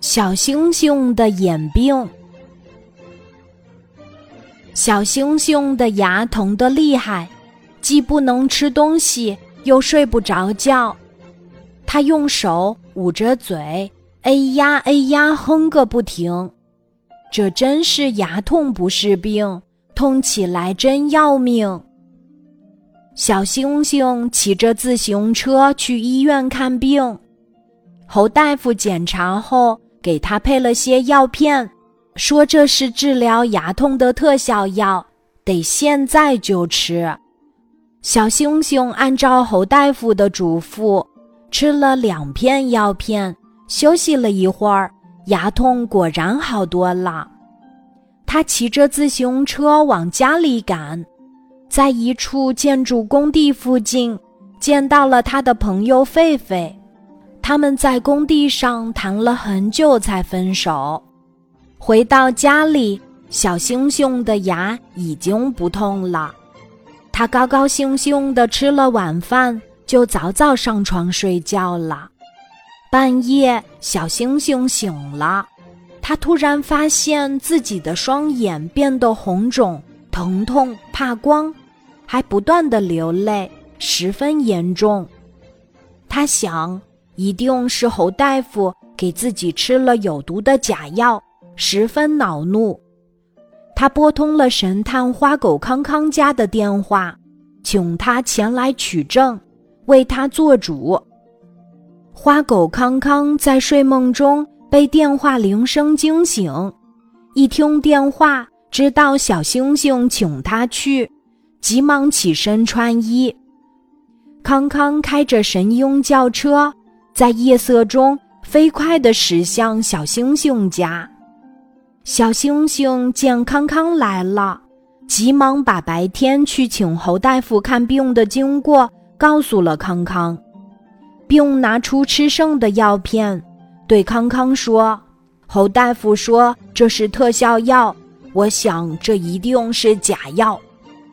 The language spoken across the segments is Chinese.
小星星的眼病。小星星的牙疼得厉害，既不能吃东西，又睡不着觉。他用手捂着嘴，哎呀哎呀哼个不停。这真是牙痛不是病，痛起来真要命。小星星骑着自行车去医院看病，侯大夫检查后给他配了些药片，说这是治疗牙痛的特效药，得现在就吃。小猩猩按照侯大夫的嘱咐吃了两片药片，休息了一会儿，牙痛果然好多了。他骑着自行车往家里赶。在一处建筑工地附近，见到了他的朋友狒狒。他们在工地上谈了很久才分手。回到家里，小星星的牙已经不痛了。他高高兴兴地吃了晚饭，就早早上床睡觉了。半夜，小星星醒了，他突然发现自己的双眼变得红肿、疼痛、怕光。还不断的流泪，十分严重。他想，一定是侯大夫给自己吃了有毒的假药，十分恼怒。他拨通了神探花狗康康家的电话，请他前来取证，为他做主。花狗康康在睡梦中被电话铃声惊醒，一听电话，知道小星星请他去。急忙起身穿衣，康康开着神鹰轿车，在夜色中飞快地驶向小星星家。小星星见康康来了，急忙把白天去请侯大夫看病的经过告诉了康康，并拿出吃剩的药片，对康康说：“侯大夫说这是特效药，我想这一定是假药。”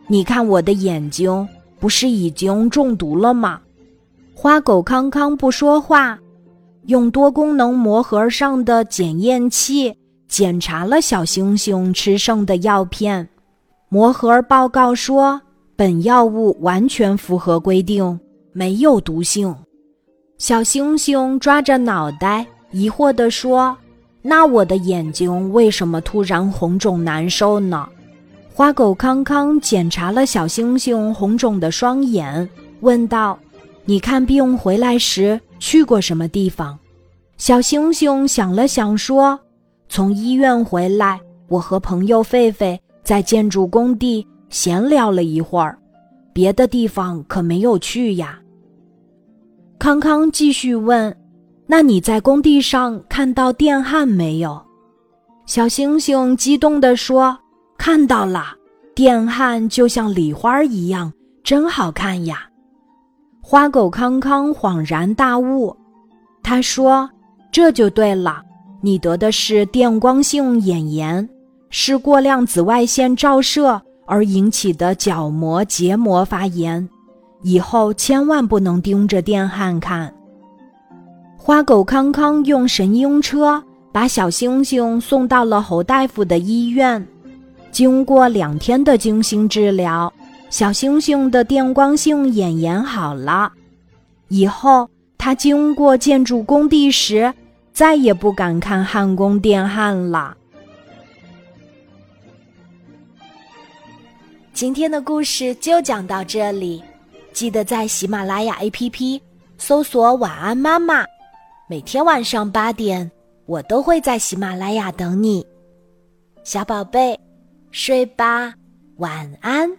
你看我的眼睛不是已经中毒了吗？花狗康康不说话，用多功能魔盒上的检验器检查了小星星吃剩的药片。魔盒报告说，本药物完全符合规定，没有毒性。小星星抓着脑袋，疑惑地说：“那我的眼睛为什么突然红肿难受呢？”花狗康康检查了小星星红肿的双眼，问道：“你看病回来时去过什么地方？”小星星想了想说：“从医院回来，我和朋友狒狒在建筑工地闲聊了一会儿，别的地方可没有去呀。”康康继续问：“那你在工地上看到电焊没有？”小星星激动地说。看到了，电焊就像礼花一样，真好看呀！花狗康康恍然大悟，他说：“这就对了，你得的是电光性眼炎，是过量紫外线照射而引起的角膜结膜发炎，以后千万不能盯着电焊看。”花狗康康用神鹰车把小猩猩送到了侯大夫的医院。经过两天的精心治疗，小星星的电光性眼炎好了。以后他经过建筑工地时，再也不敢看焊工电焊了。今天的故事就讲到这里，记得在喜马拉雅 APP 搜索“晚安妈妈”，每天晚上八点，我都会在喜马拉雅等你，小宝贝。睡吧，晚安。